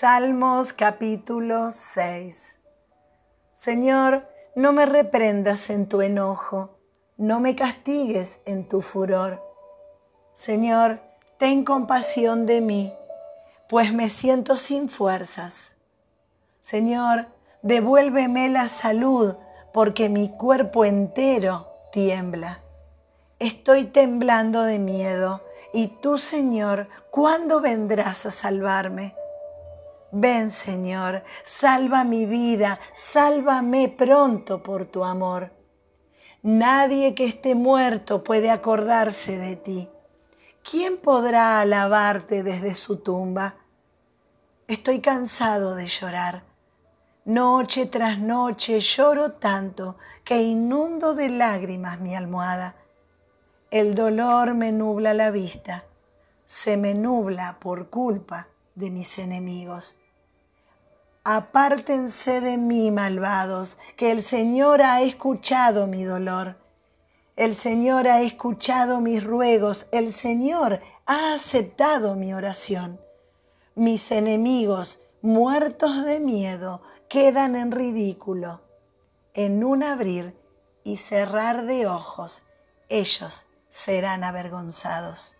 Salmos capítulo 6 Señor, no me reprendas en tu enojo, no me castigues en tu furor. Señor, ten compasión de mí, pues me siento sin fuerzas. Señor, devuélveme la salud, porque mi cuerpo entero tiembla. Estoy temblando de miedo, y tú, Señor, ¿cuándo vendrás a salvarme? Ven, Señor, salva mi vida, sálvame pronto por tu amor. Nadie que esté muerto puede acordarse de ti. ¿Quién podrá alabarte desde su tumba? Estoy cansado de llorar. Noche tras noche lloro tanto que inundo de lágrimas mi almohada. El dolor me nubla la vista, se me nubla por culpa de mis enemigos. Apártense de mí, malvados, que el Señor ha escuchado mi dolor. El Señor ha escuchado mis ruegos, el Señor ha aceptado mi oración. Mis enemigos, muertos de miedo, quedan en ridículo. En un abrir y cerrar de ojos, ellos serán avergonzados.